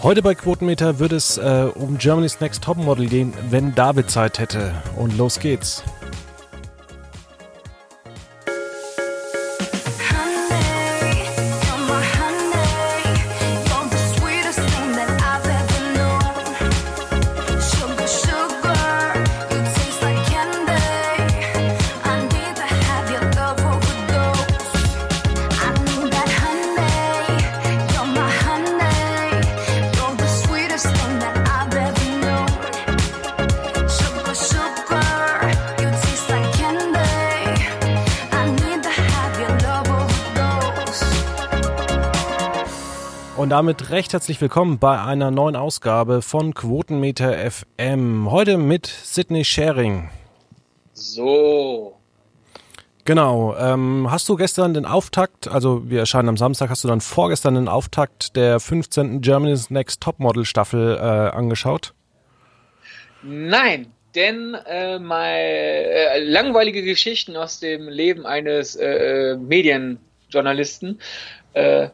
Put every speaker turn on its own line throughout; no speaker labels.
Heute bei Quotenmeter wird es äh, um Germany's Next Topmodel gehen, wenn David Zeit hätte. Und los geht's. Damit recht herzlich willkommen bei einer neuen Ausgabe von Quotenmeter FM. Heute mit Sydney Sharing.
So.
Genau. Ähm, hast du gestern den Auftakt, also wir erscheinen am Samstag, hast du dann vorgestern den Auftakt der 15. Germany's Next Topmodel Staffel äh, angeschaut?
Nein, denn äh, mal äh, langweilige Geschichten aus dem Leben eines äh, äh Medienjournalisten äh,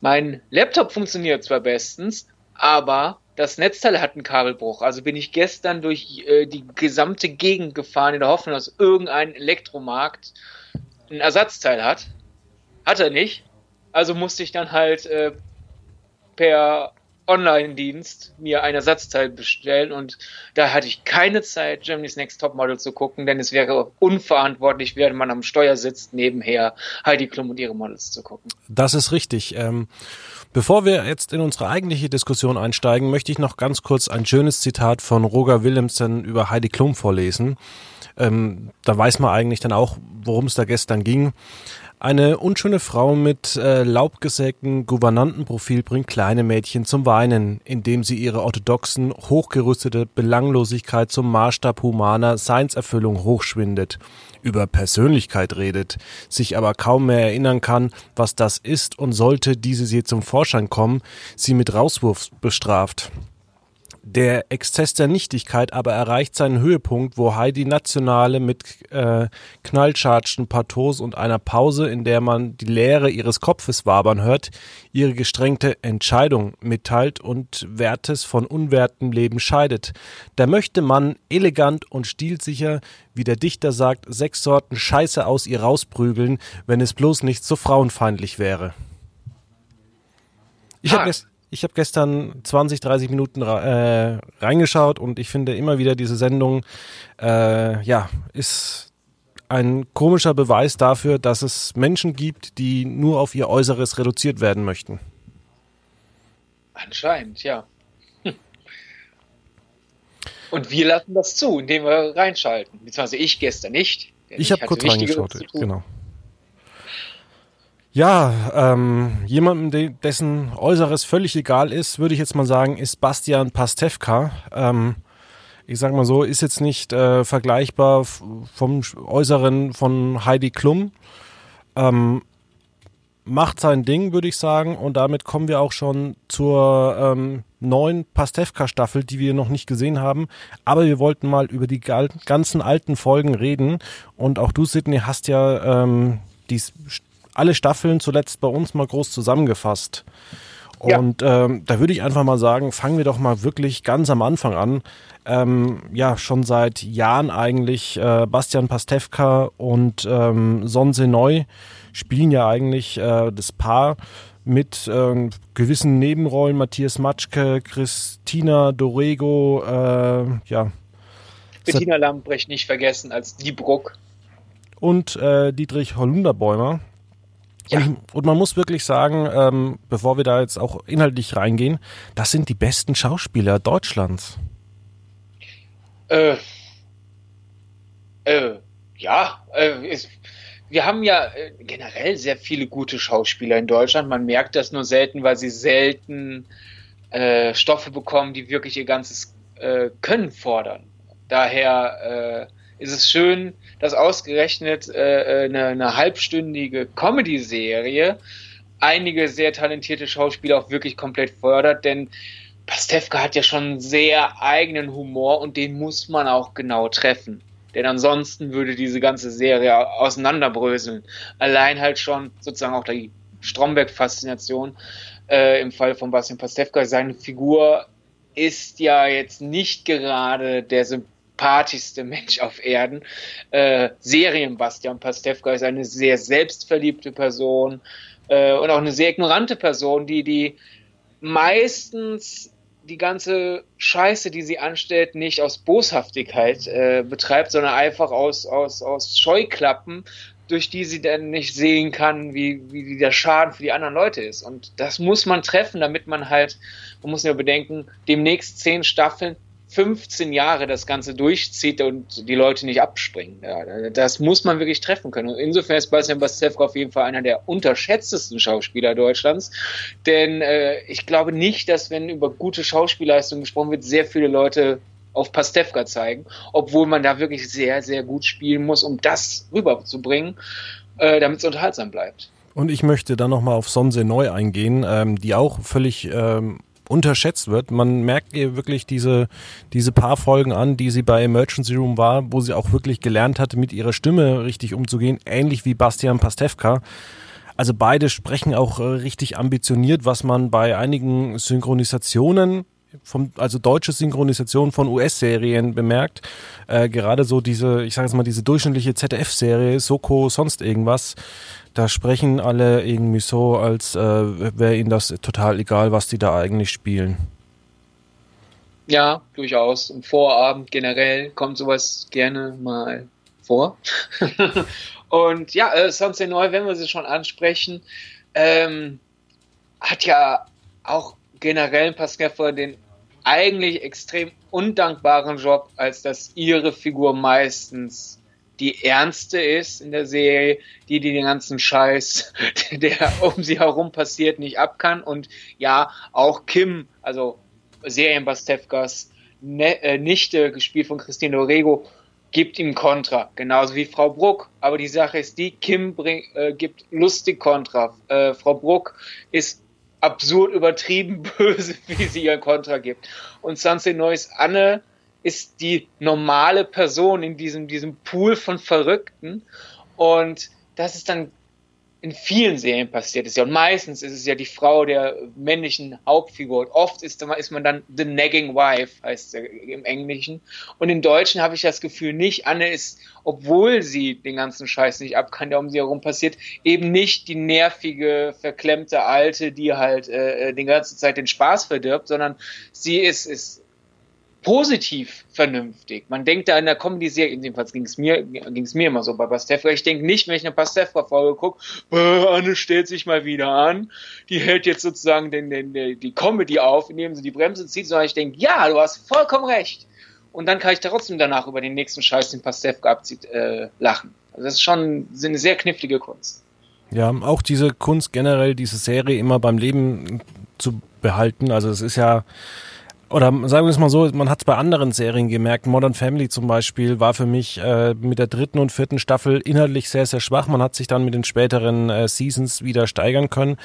mein Laptop funktioniert zwar bestens, aber das Netzteil hat einen Kabelbruch. Also bin ich gestern durch äh, die gesamte Gegend gefahren in der Hoffnung, dass irgendein Elektromarkt ein Ersatzteil hat. Hat er nicht. Also musste ich dann halt äh, per Online-Dienst mir ein Ersatzteil bestellen und da hatte ich keine Zeit, Germany's Next Topmodel zu gucken, denn es wäre unverantwortlich, während man am Steuer sitzt, nebenher Heidi Klum und ihre Models zu gucken.
Das ist richtig. Ähm, bevor wir jetzt in unsere eigentliche Diskussion einsteigen, möchte ich noch ganz kurz ein schönes Zitat von Roger Willemsen über Heidi Klum vorlesen. Ähm, da weiß man eigentlich dann auch, worum es da gestern ging. Eine unschöne Frau mit äh, laubgesägtem Gouvernantenprofil bringt kleine Mädchen zum Weinen, indem sie ihre orthodoxen, hochgerüstete Belanglosigkeit zum Maßstab humaner Seinserfüllung hochschwindet, über Persönlichkeit redet, sich aber kaum mehr erinnern kann, was das ist und sollte diese sie zum Vorschein kommen, sie mit Rauswurf bestraft. Der Exzess der Nichtigkeit aber erreicht seinen Höhepunkt, wo Heidi Nationale mit äh, knallchargten Pathos und einer Pause, in der man die Leere ihres Kopfes wabern hört, ihre gestrengte Entscheidung mitteilt und Wertes von unwertem Leben scheidet. Da möchte man elegant und stilsicher, wie der Dichter sagt, sechs Sorten Scheiße aus ihr rausprügeln, wenn es bloß nicht so frauenfeindlich wäre. Ich habe ich habe gestern 20, 30 Minuten äh, reingeschaut und ich finde immer wieder diese Sendung, äh, ja, ist ein komischer Beweis dafür, dass es Menschen gibt, die nur auf ihr Äußeres reduziert werden möchten.
Anscheinend, ja. Hm. Und wir lassen das zu, indem wir reinschalten. Beziehungsweise ich gestern nicht.
Ich habe kurz reingeschaut, genau. Ja, ähm, jemandem, dessen Äußeres völlig egal ist, würde ich jetzt mal sagen, ist Bastian Pastewka. Ähm, ich sag mal so, ist jetzt nicht äh, vergleichbar vom Äußeren von Heidi Klum. Ähm, macht sein Ding, würde ich sagen. Und damit kommen wir auch schon zur ähm, neuen Pastewka-Staffel, die wir noch nicht gesehen haben. Aber wir wollten mal über die ganzen alten Folgen reden. Und auch du, Sidney, hast ja ähm, die alle Staffeln zuletzt bei uns mal groß zusammengefasst. Und ja. ähm, da würde ich einfach mal sagen, fangen wir doch mal wirklich ganz am Anfang an. Ähm, ja, schon seit Jahren eigentlich äh, Bastian Pastewka und ähm, Sonse Neu spielen ja eigentlich äh, das Paar mit äh, gewissen Nebenrollen. Matthias Matschke, Christina Dorego, äh, ja.
Bettina Lambrecht nicht vergessen als Die Bruck.
Und äh, Dietrich Holunderbäumer. Ja. Und, man muss wirklich sagen, ähm, bevor wir da jetzt auch inhaltlich reingehen, das sind die besten Schauspieler Deutschlands.
Äh, äh, ja, äh, ist, wir haben ja äh, generell sehr viele gute Schauspieler in Deutschland. Man merkt das nur selten, weil sie selten äh, Stoffe bekommen, die wirklich ihr ganzes äh, Können fordern. Daher äh, ist es schön, dass ausgerechnet äh, äh, eine, eine halbstündige Comedy-Serie einige sehr talentierte Schauspieler auch wirklich komplett fördert, denn Pastewka hat ja schon einen sehr eigenen Humor und den muss man auch genau treffen. Denn ansonsten würde diese ganze Serie auseinanderbröseln. Allein halt schon sozusagen auch die Stromberg-Faszination äh, im Fall von Bastian Pastewka. Seine Figur ist ja jetzt nicht gerade der sympathischste Mensch auf Erden. Äh, Serien Bastian Pastewka ist eine sehr selbstverliebte Person äh, und auch eine sehr ignorante Person, die die meistens die ganze Scheiße, die sie anstellt, nicht aus Boshaftigkeit äh, betreibt, sondern einfach aus, aus, aus Scheuklappen, durch die sie dann nicht sehen kann, wie, wie der Schaden für die anderen Leute ist. Und das muss man treffen, damit man halt, man muss ja bedenken, demnächst zehn Staffeln 15 Jahre das Ganze durchzieht und die Leute nicht abspringen. Ja, das muss man wirklich treffen können. Und insofern ist Bastian Pastewka auf jeden Fall einer der unterschätztesten Schauspieler Deutschlands. Denn äh, ich glaube nicht, dass wenn über gute Schauspielleistungen gesprochen wird, sehr viele Leute auf Pastewka zeigen, obwohl man da wirklich sehr, sehr gut spielen muss, um das rüberzubringen, äh, damit es unterhaltsam bleibt.
Und ich möchte dann nochmal auf Sonse neu eingehen, ähm, die auch völlig ähm, unterschätzt wird. Man merkt ihr wirklich diese, diese paar Folgen an, die sie bei Emergency Room war, wo sie auch wirklich gelernt hatte, mit ihrer Stimme richtig umzugehen, ähnlich wie Bastian Pastewka. Also beide sprechen auch äh, richtig ambitioniert, was man bei einigen Synchronisationen vom, also deutsche Synchronisation von US-Serien bemerkt. Äh, gerade so diese, ich sage jetzt mal, diese durchschnittliche ZDF-Serie, Soko, sonst irgendwas, da sprechen alle irgendwie so, als äh, wäre ihnen das total egal, was die da eigentlich spielen.
Ja, durchaus. Im Vorabend generell kommt sowas gerne mal vor. Und ja, äh, Sunset Neu, wenn wir sie schon ansprechen, ähm, hat ja auch generell Pascal vor den eigentlich extrem undankbaren Job, als dass ihre Figur meistens die ernste ist in der Serie, die, die den ganzen Scheiß, der um sie herum passiert, nicht ab kann. Und ja, auch Kim, also Serienbastevkas ne, äh, Nichte, gespielt von Christine Orego, gibt ihm Kontra, genauso wie Frau Bruck. Aber die Sache ist die, Kim bring, äh, gibt lustig Kontra. Äh, Frau Bruck ist absurd übertrieben böse, wie sie ihr Kontra gibt. Und Sanse Neues Anne ist die normale Person in diesem, diesem Pool von Verrückten. Und das ist dann in vielen Serien passiert ist ja. Und meistens ist es ja die Frau der männlichen Hauptfigur. Und oft ist, ist man dann the nagging wife, heißt es im Englischen. Und im Deutschen habe ich das Gefühl nicht. Anne ist, obwohl sie den ganzen Scheiß nicht ab kann, der um sie herum passiert, eben nicht die nervige, verklemmte Alte, die halt äh, äh die ganze Zeit den Spaß verdirbt, sondern sie ist, ist positiv vernünftig. Man denkt da in der Comedy-Serie, jedenfalls ging es mir, ging's mir immer so bei Pastewka, ich denke nicht, wenn ich eine Pastewka-Folge gucke, Anne stellt sich mal wieder an, die hält jetzt sozusagen den, den, die Comedy auf, indem sie die Bremse zieht, sondern ich denke, ja, du hast vollkommen recht. Und dann kann ich trotzdem danach über den nächsten Scheiß, den Pastewka abzieht, äh, lachen. Also das ist schon eine sehr knifflige Kunst.
Ja, auch diese Kunst generell, diese Serie immer beim Leben zu behalten. Also es ist ja, oder sagen wir es mal so, man hat es bei anderen Serien gemerkt. Modern Family zum Beispiel war für mich äh, mit der dritten und vierten Staffel inhaltlich sehr, sehr schwach. Man hat sich dann mit den späteren äh, Seasons wieder steigern können.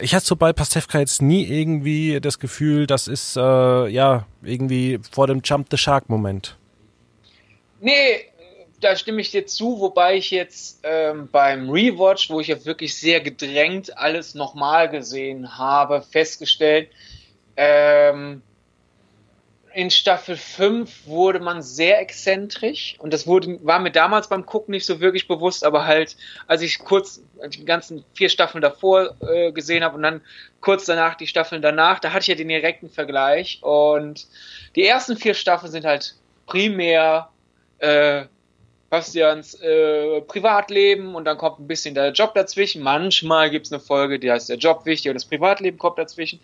Ich hatte so bei Pastewka jetzt nie irgendwie das Gefühl, das ist äh, ja irgendwie vor dem Jump the Shark Moment.
Nee, da stimme ich dir zu, wobei ich jetzt ähm, beim Rewatch, wo ich ja wirklich sehr gedrängt alles nochmal gesehen habe, festgestellt, ähm, in Staffel 5 wurde man sehr exzentrisch und das wurde, war mir damals beim Gucken nicht so wirklich bewusst, aber halt, als ich kurz die ganzen vier Staffeln davor äh, gesehen habe und dann kurz danach die Staffeln danach, da hatte ich ja den direkten Vergleich und die ersten vier Staffeln sind halt primär äh, Bastians äh, Privatleben und dann kommt ein bisschen der Job dazwischen. Manchmal gibt es eine Folge, die heißt der Job wichtig und das Privatleben kommt dazwischen.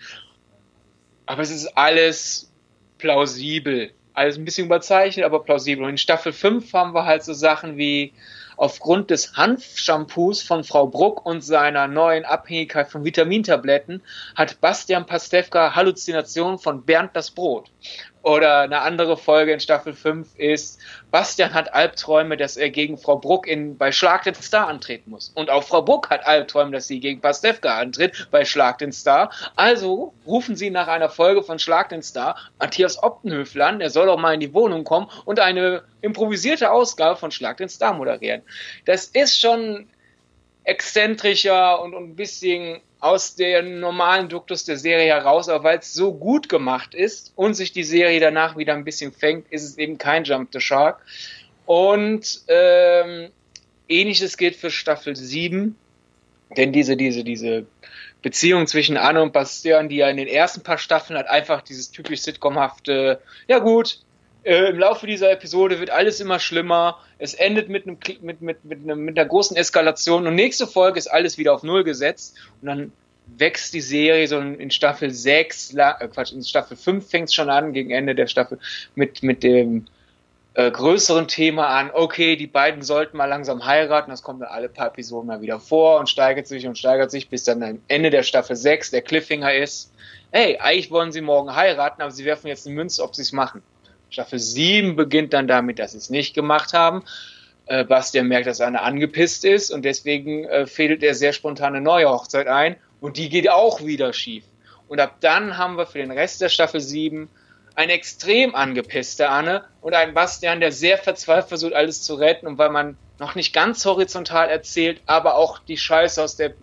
Aber es ist alles plausibel. Alles ein bisschen überzeichnet, aber plausibel. Und in Staffel 5 haben wir halt so Sachen wie aufgrund des Hanfshampoos von Frau Bruck und seiner neuen Abhängigkeit von Vitamintabletten hat Bastian Pastewka Halluzinationen von Bernd das Brot. Oder eine andere Folge in Staffel 5 ist, Bastian hat Albträume, dass er gegen Frau Bruck in, bei Schlag den Star antreten muss. Und auch Frau Bruck hat Albträume, dass sie gegen Pastewka antritt bei Schlag den Star. Also rufen sie nach einer Folge von Schlag den Star Matthias Optenhöfel an, er soll doch mal in die Wohnung kommen und eine improvisierte Ausgabe von Schlag den Star moderieren. Das ist schon exzentrischer und ein bisschen aus dem normalen Duktus der Serie heraus, aber weil es so gut gemacht ist und sich die Serie danach wieder ein bisschen fängt, ist es eben kein Jump the Shark. Und ähm, ähnliches gilt für Staffel 7, denn diese, diese, diese Beziehung zwischen Anne und Bastian, die ja in den ersten paar Staffeln hat einfach dieses typisch sitcomhafte, ja gut, äh, im Laufe dieser Episode wird alles immer schlimmer, es endet mit, einem, mit, mit, mit, einem, mit einer großen Eskalation. Und nächste Folge ist alles wieder auf Null gesetzt. Und dann wächst die Serie so in Staffel 6, äh, Quatsch, in Staffel 5 fängt es schon an, gegen Ende der Staffel, mit, mit dem äh, größeren Thema an, okay, die beiden sollten mal langsam heiraten, das kommt dann alle paar Episoden mal wieder vor und steigert sich und steigert sich, bis dann am Ende der Staffel 6 der Cliffhanger ist, hey, eigentlich wollen sie morgen heiraten, aber sie werfen jetzt eine Münze, ob sie es machen. Staffel 7 beginnt dann damit, dass sie es nicht gemacht haben. Äh, Bastian merkt, dass Anne angepisst ist und deswegen äh, fädelt er sehr spontane neue Hochzeit ein und die geht auch wieder schief. Und ab dann haben wir für den Rest der Staffel 7 eine extrem angepisste Anne und einen Bastian, der sehr verzweifelt versucht, alles zu retten. Und weil man noch nicht ganz horizontal erzählt, aber auch die Scheiße aus der,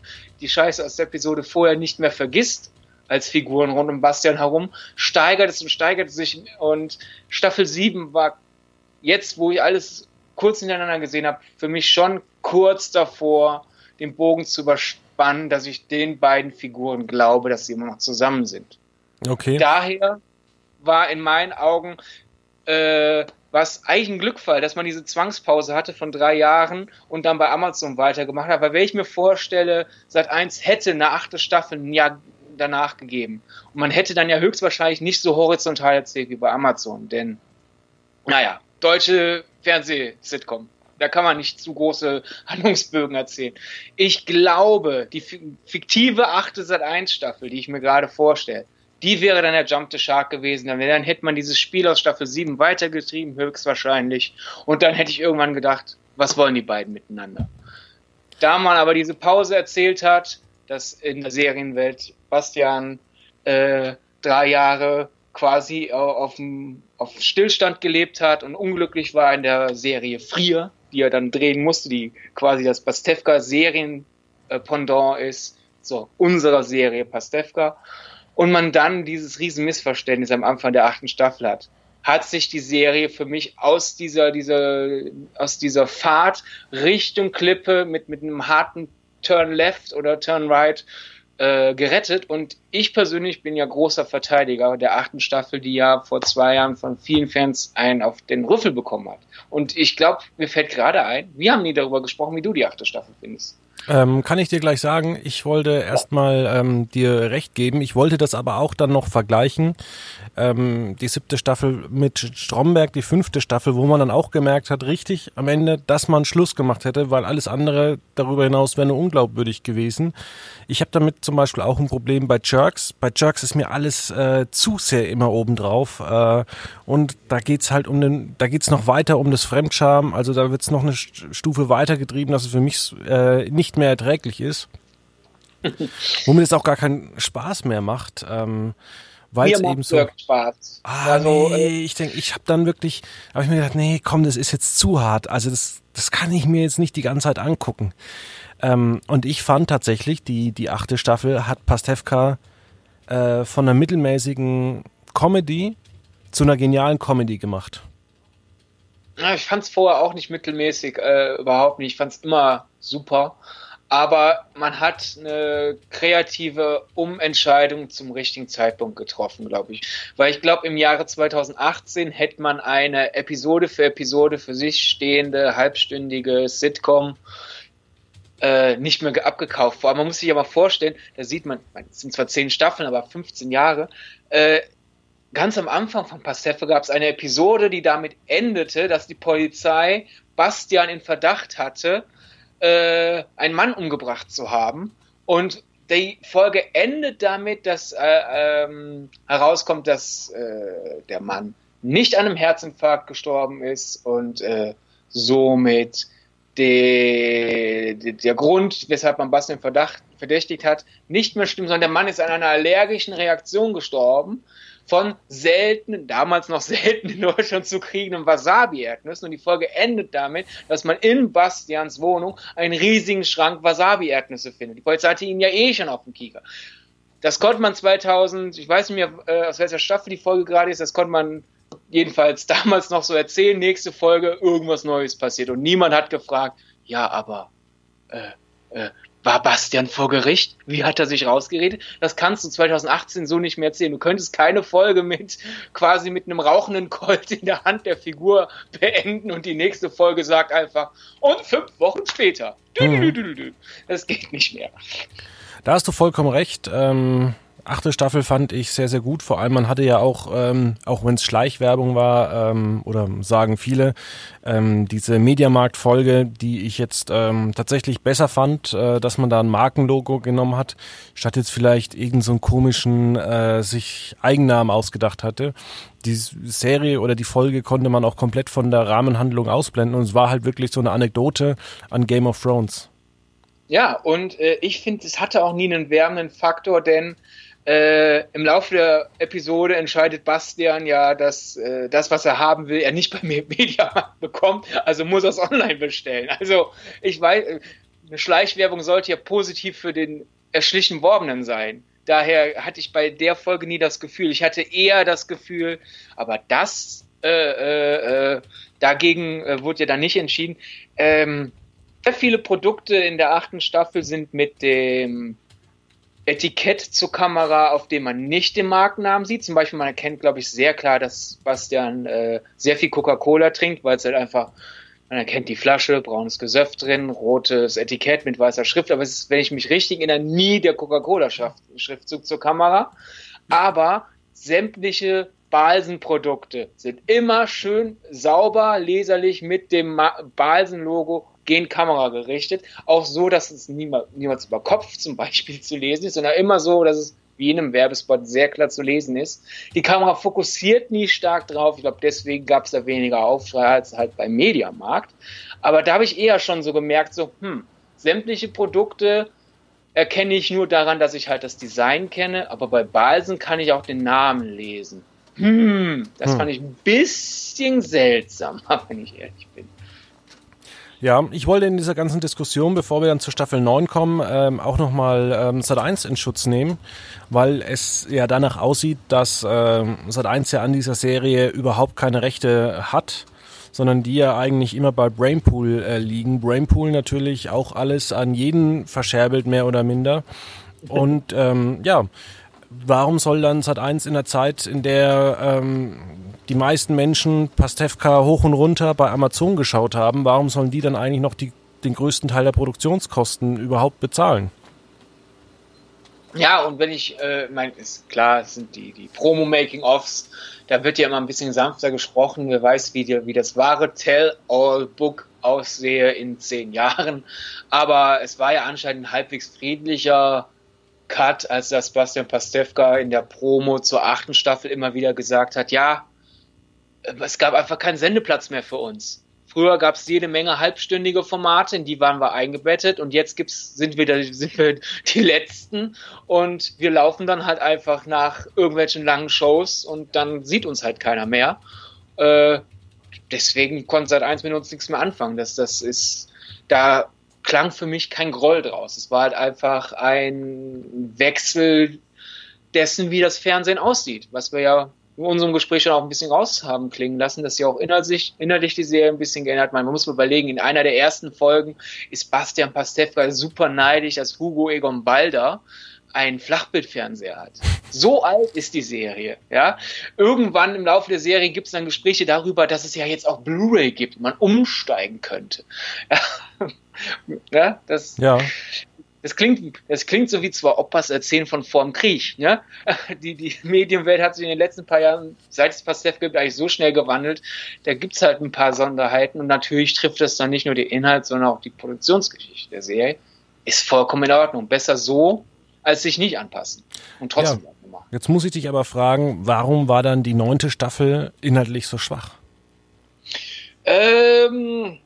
die Scheiße aus der Episode vorher nicht mehr vergisst, als Figuren rund um Bastian herum, steigert es und steigert es sich. Und Staffel 7 war jetzt, wo ich alles kurz hintereinander gesehen habe, für mich schon kurz davor, den Bogen zu überspannen, dass ich den beiden Figuren glaube, dass sie immer noch zusammen sind.
Okay.
Daher war in meinen Augen äh, was eigentlich ein Glückfall, dass man diese Zwangspause hatte von drei Jahren und dann bei Amazon weitergemacht hat. Weil wenn ich mir vorstelle, seit eins hätte eine achte Staffel ein Jahr danach gegeben. Und man hätte dann ja höchstwahrscheinlich nicht so horizontal erzählt wie bei Amazon. Denn, naja, deutsche Fernseh-Sitcom. Da kann man nicht zu große Handlungsbögen erzählen. Ich glaube, die fiktive achte Sat 1 Staffel, die ich mir gerade vorstelle, die wäre dann der Jump the Shark gewesen. Dann, dann hätte man dieses Spiel aus Staffel 7 weitergetrieben, höchstwahrscheinlich. Und dann hätte ich irgendwann gedacht, was wollen die beiden miteinander? Da man aber diese Pause erzählt hat, dass in der Serienwelt Bastian äh, drei Jahre quasi auf, Stillstand gelebt hat und unglücklich war in der Serie Frier, die er dann drehen musste, die quasi das Pastewka-Serien-Pendant ist, so unserer Serie Pastewka. Und man dann dieses riesen Missverständnis am Anfang der achten Staffel hat, hat sich die Serie für mich aus dieser, dieser, aus dieser Fahrt Richtung Klippe mit, mit einem harten Turn Left oder Turn Right äh, gerettet. Und ich persönlich bin ja großer Verteidiger der achten Staffel, die ja vor zwei Jahren von vielen Fans einen auf den Rüffel bekommen hat. Und ich glaube, mir fällt gerade ein, wir haben nie darüber gesprochen, wie du die achte Staffel findest.
Ähm, kann ich dir gleich sagen, ich wollte erstmal ähm, dir recht geben. Ich wollte das aber auch dann noch vergleichen. Ähm, die siebte Staffel mit Stromberg, die fünfte Staffel, wo man dann auch gemerkt hat, richtig am Ende, dass man Schluss gemacht hätte, weil alles andere darüber hinaus wäre nur unglaubwürdig gewesen. Ich habe damit zum Beispiel auch ein Problem bei Jerks. Bei Jerks ist mir alles äh, zu sehr immer obendrauf. Äh, und da geht's halt um den, da geht's noch weiter um das Fremdscham. Also da wird's noch eine Stufe weitergetrieben, dass es für mich äh, nicht nicht mehr erträglich ist. Womit es auch gar keinen Spaß mehr macht. Ähm, weil es eben so Spaß. Ah, also, nee, äh, ich denke, ich habe dann wirklich, habe ich mir gedacht, nee, komm, das ist jetzt zu hart. Also das, das kann ich mir jetzt nicht die ganze Zeit angucken. Ähm, und ich fand tatsächlich, die die achte Staffel hat Pastewka äh, von einer mittelmäßigen Comedy zu einer genialen Comedy gemacht.
Ja, ich fand es vorher auch nicht mittelmäßig, äh, überhaupt nicht. Ich fand es immer super aber man hat eine kreative Umentscheidung zum richtigen Zeitpunkt getroffen, glaube ich. Weil ich glaube, im Jahre 2018 hätte man eine Episode für Episode für sich stehende, halbstündige Sitcom äh, nicht mehr abgekauft. Vor allem, man muss sich mal vorstellen, da sieht man, es sind zwar zehn Staffeln, aber 15 Jahre, äh, ganz am Anfang von Pastefe gab es eine Episode, die damit endete, dass die Polizei Bastian in Verdacht hatte, äh, einen Mann umgebracht zu haben. Und die Folge endet damit, dass äh, ähm, herauskommt, dass äh, der Mann nicht an einem Herzinfarkt gestorben ist und äh, somit de, de, der Grund, weshalb man Bastian Verdacht verdächtigt hat, nicht mehr stimmt, sondern der Mann ist an einer allergischen Reaktion gestorben von seltenen, damals noch selten in Deutschland zu kriegenden Wasabi-Erdnüssen. Und die Folge endet damit, dass man in Bastians Wohnung einen riesigen Schrank Wasabi-Erdnüsse findet. Die Polizei hatte ihn ja eh schon auf dem Kieker. Das konnte man 2000, ich weiß nicht mehr, äh, aus welcher Staffel die Folge gerade ist, das konnte man jedenfalls damals noch so erzählen. Nächste Folge, irgendwas Neues passiert. Und niemand hat gefragt, ja, aber äh, äh, war Bastian vor Gericht? Wie hat er sich rausgeredet? Das kannst du 2018 so nicht mehr erzählen. Du könntest keine Folge mit quasi mit einem rauchenden Colt in der Hand der Figur beenden und die nächste Folge sagt einfach und fünf Wochen später. Mhm. Das geht nicht mehr.
Da hast du vollkommen recht. Ähm achte Staffel fand ich sehr, sehr gut. Vor allem, man hatte ja auch, ähm, auch wenn es Schleichwerbung war, ähm, oder sagen viele, ähm, diese Mediamarkt-Folge, die ich jetzt ähm, tatsächlich besser fand, äh, dass man da ein Markenlogo genommen hat, statt jetzt vielleicht irgendeinen so komischen äh, sich Eigennamen ausgedacht hatte. Die Serie oder die Folge konnte man auch komplett von der Rahmenhandlung ausblenden und es war halt wirklich so eine Anekdote an Game of Thrones.
Ja, und äh, ich finde, es hatte auch nie einen wärmenden Faktor, denn äh, Im Laufe der Episode entscheidet Bastian ja, dass äh, das, was er haben will, er nicht bei Mediamarkt bekommt, also muss er es online bestellen. Also ich weiß, eine Schleichwerbung sollte ja positiv für den erschlichen Worbenen sein. Daher hatte ich bei der Folge nie das Gefühl. Ich hatte eher das Gefühl, aber das äh, äh, äh dagegen äh, wurde ja dann nicht entschieden. Ähm, sehr viele Produkte in der achten Staffel sind mit dem Etikett zur Kamera, auf dem man nicht den Markennamen sieht. Zum Beispiel, man erkennt, glaube ich, sehr klar, dass Bastian äh, sehr viel Coca-Cola trinkt, weil es halt einfach, man erkennt die Flasche, braunes Gesöff drin, rotes Etikett mit weißer Schrift, aber es ist, wenn ich mich richtig erinnere, nie der Coca-Cola-Schriftzug zur Kamera. Aber sämtliche Balsen-Produkte sind immer schön sauber, leserlich mit dem Balsen-Logo gegen Kamera gerichtet. Auch so, dass es niemals, niemals über Kopf zum Beispiel zu lesen ist, sondern immer so, dass es wie in einem Werbespot sehr klar zu lesen ist. Die Kamera fokussiert nie stark drauf. Ich glaube, deswegen gab es da weniger Aufschrei als halt beim Mediamarkt. Aber da habe ich eher schon so gemerkt, so, hm, sämtliche Produkte erkenne ich nur daran, dass ich halt das Design kenne, aber bei Balsen kann ich auch den Namen lesen. Hm, das hm. fand ich ein bisschen seltsam, wenn ich ehrlich bin.
Ja, ich wollte in dieser ganzen Diskussion, bevor wir dann zur Staffel 9 kommen, ähm, auch nochmal ähm, Sat 1 in Schutz nehmen, weil es ja danach aussieht, dass ähm, Sat 1 ja an dieser Serie überhaupt keine Rechte hat, sondern die ja eigentlich immer bei Brainpool äh, liegen. Brainpool natürlich auch alles an jeden verscherbelt, mehr oder minder. Und ähm, ja, warum soll dann Sat 1 in der Zeit, in der ähm, die meisten Menschen Pastewka hoch und runter bei Amazon geschaut haben, warum sollen die dann eigentlich noch die, den größten Teil der Produktionskosten überhaupt bezahlen?
Ja, und wenn ich, äh, mein, ist klar, es sind die, die Promo-Making-Offs, da wird ja immer ein bisschen sanfter gesprochen, wer weiß, wie, die, wie das wahre Tell-All-Book aussehe in zehn Jahren. Aber es war ja anscheinend ein halbwegs friedlicher Cut, als das Bastian Pastewka in der Promo zur achten Staffel immer wieder gesagt hat, ja, es gab einfach keinen Sendeplatz mehr für uns. Früher gab es jede Menge halbstündige Formate, in die waren wir eingebettet und jetzt gibt's, sind, wir, sind wir die Letzten und wir laufen dann halt einfach nach irgendwelchen langen Shows und dann sieht uns halt keiner mehr. Äh, deswegen konnte seit eins Minuten nichts mehr anfangen. Das, das ist, da klang für mich kein Groll draus. Es war halt einfach ein Wechsel dessen, wie das Fernsehen aussieht, was wir ja unserem Gespräch schon auch ein bisschen raus haben klingen lassen, dass sie auch inhaltlich, inhaltlich die Serie ein bisschen geändert. Man muss mal überlegen, in einer der ersten Folgen ist Bastian Pastewka super neidisch, dass Hugo Egon Balder einen Flachbildfernseher hat. So alt ist die Serie. Ja? Irgendwann im Laufe der Serie gibt es dann Gespräche darüber, dass es ja jetzt auch Blu-ray gibt, man umsteigen könnte. ja, das, ja. Das klingt, das klingt so wie zwei Opas erzählen von vorm Krieg. Ne? Die, die Medienwelt hat sich in den letzten paar Jahren, seit es Pastef gibt, eigentlich so schnell gewandelt. Da gibt es halt ein paar Sonderheiten und natürlich trifft das dann nicht nur den Inhalt, sondern auch die Produktionsgeschichte der Serie. Ist vollkommen in Ordnung. Besser so, als sich nicht anpassen. Und trotzdem
ja. Jetzt muss ich dich aber fragen, warum war dann die neunte Staffel inhaltlich so schwach?
Ähm,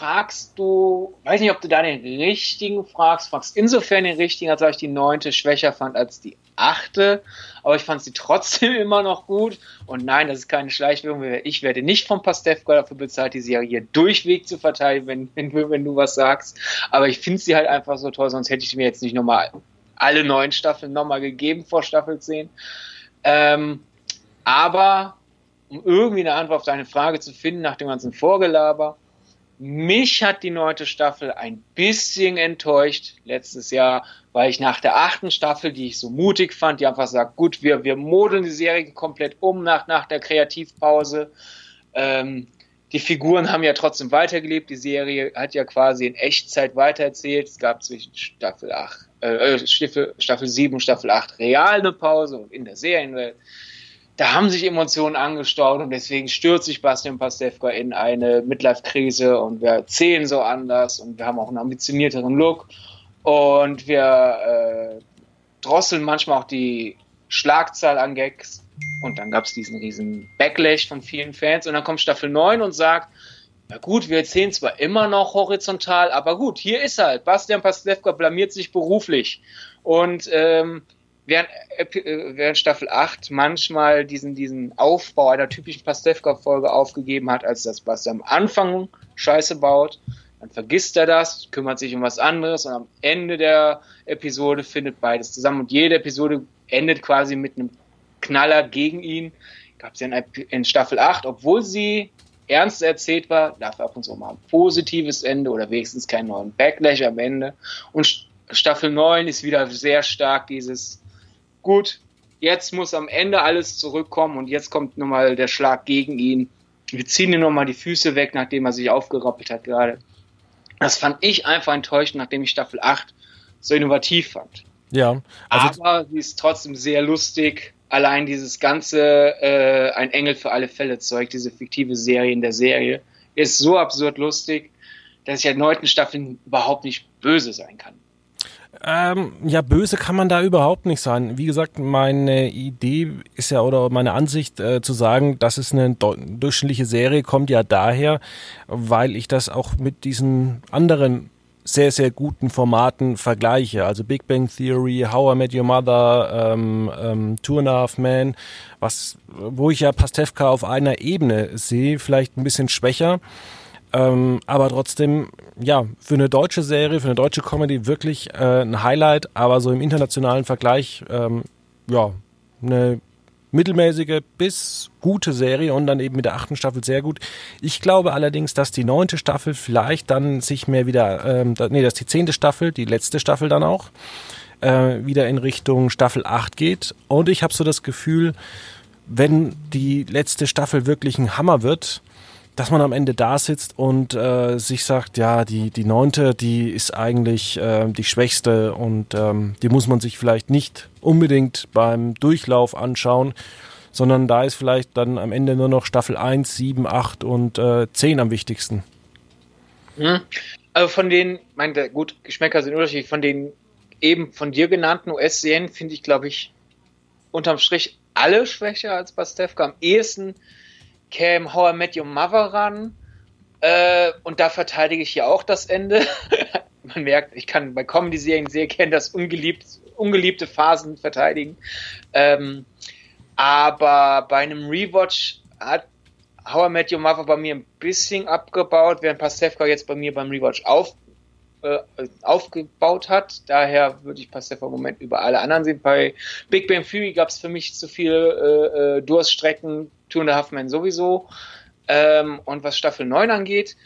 fragst du, weiß nicht, ob du da den richtigen fragst, fragst insofern den richtigen, als ich die neunte schwächer fand als die achte, aber ich fand sie trotzdem immer noch gut. Und nein, das ist keine Schleichwirkung. Ich werde nicht vom Pastewka dafür bezahlt, die Serie durchweg zu verteidigen, wenn, wenn, wenn du was sagst. Aber ich finde sie halt einfach so toll, sonst hätte ich mir jetzt nicht nochmal alle neun Staffeln nochmal gegeben vor Staffel 10. Ähm, aber um irgendwie eine Antwort auf deine Frage zu finden nach dem ganzen Vorgelaber, mich hat die neunte Staffel ein bisschen enttäuscht letztes Jahr, weil ich nach der achten Staffel, die ich so mutig fand, die einfach sagt, gut, wir, wir modeln die Serie komplett um nach, nach der Kreativpause. Ähm, die Figuren haben ja trotzdem weitergelebt. Die Serie hat ja quasi in Echtzeit weitererzählt. Es gab zwischen Staffel 8, äh, Staffel, Staffel 7 und Staffel 8 real eine Pause und in der Serienwelt da haben sich Emotionen angestaut und deswegen stürzt sich Bastian Pastewka in eine Midlife-Krise und wir erzählen so anders und wir haben auch einen ambitionierteren Look. Und wir äh, drosseln manchmal auch die Schlagzahl an Gags und dann gab es diesen riesen Backlash von vielen Fans und dann kommt Staffel 9 und sagt, na gut, wir erzählen zwar immer noch horizontal, aber gut, hier ist halt, Bastian Pastewka blamiert sich beruflich. Und ähm, während, äh, während Staffel 8 manchmal diesen, diesen Aufbau einer typischen Pastewka-Folge aufgegeben hat, als das, was er am Anfang Scheiße baut. Dann vergisst er das, kümmert sich um was anderes und am Ende der Episode findet beides zusammen und jede Episode endet quasi mit einem Knaller gegen ihn. Gab es ja in, in Staffel 8, obwohl sie ernst erzählt war, dafür ab und zu mal ein positives Ende oder wenigstens keinen neuen Backlash am Ende. Und Staffel 9 ist wieder sehr stark dieses gut, jetzt muss am Ende alles zurückkommen und jetzt kommt nochmal der Schlag gegen ihn. Wir ziehen ihm nochmal die Füße weg, nachdem er sich aufgerappelt hat gerade. Das fand ich einfach enttäuschend, nachdem ich Staffel 8 so innovativ fand.
Ja.
Also Aber sie ist trotzdem sehr lustig. Allein dieses ganze äh, Ein Engel für alle Fälle Zeug, diese fiktive Serie in der Serie, ist so absurd lustig, dass ich der neunten Staffel überhaupt nicht böse sein kann.
Ähm, ja, böse kann man da überhaupt nicht sein. Wie gesagt, meine Idee ist ja oder meine Ansicht äh, zu sagen, dass es eine durchschnittliche Serie kommt ja daher, weil ich das auch mit diesen anderen sehr, sehr guten Formaten vergleiche. Also Big Bang Theory, How I Met Your Mother, ähm, ähm, Two and a Half Men, was, wo ich ja Pastewka auf einer Ebene sehe, vielleicht ein bisschen schwächer. Ähm, aber trotzdem, ja, für eine deutsche Serie, für eine deutsche Comedy wirklich äh, ein Highlight, aber so im internationalen Vergleich, ähm, ja, eine mittelmäßige bis gute Serie und dann eben mit der achten Staffel sehr gut. Ich glaube allerdings, dass die neunte Staffel vielleicht dann sich mehr wieder, ähm, da, nee, dass die zehnte Staffel, die letzte Staffel dann auch, äh, wieder in Richtung Staffel 8 geht. Und ich habe so das Gefühl, wenn die letzte Staffel wirklich ein Hammer wird, dass man am Ende da sitzt und äh, sich sagt, ja, die, die neunte, die ist eigentlich äh, die schwächste und ähm, die muss man sich vielleicht nicht unbedingt beim Durchlauf anschauen, sondern da ist vielleicht dann am Ende nur noch Staffel 1, 7, 8 und äh, 10 am wichtigsten.
Mhm. Also von den, meine, gut, Geschmäcker sind unterschiedlich, von den eben von dir genannten US-Serien finde ich, glaube ich, unterm Strich alle schwächer als Pastewka. Am ehesten käme How I Met Your Mother ran. Äh, und da verteidige ich ja auch das Ende. Man merkt, ich kann bei Comedy-Serien sehr gerne das ungeliebt, ungeliebte Phasen verteidigen. Ähm, aber bei einem Rewatch hat How I Met Your Mother bei mir ein bisschen abgebaut, während Pastewka jetzt bei mir beim Rewatch auf, äh, aufgebaut hat. Daher würde ich Pastewka im Moment über alle anderen sehen. Bei Big Bang Theory gab es für mich zu viele äh, äh Durststrecken, Two and a Half Men sowieso. Ähm, und was Staffel 9 angeht,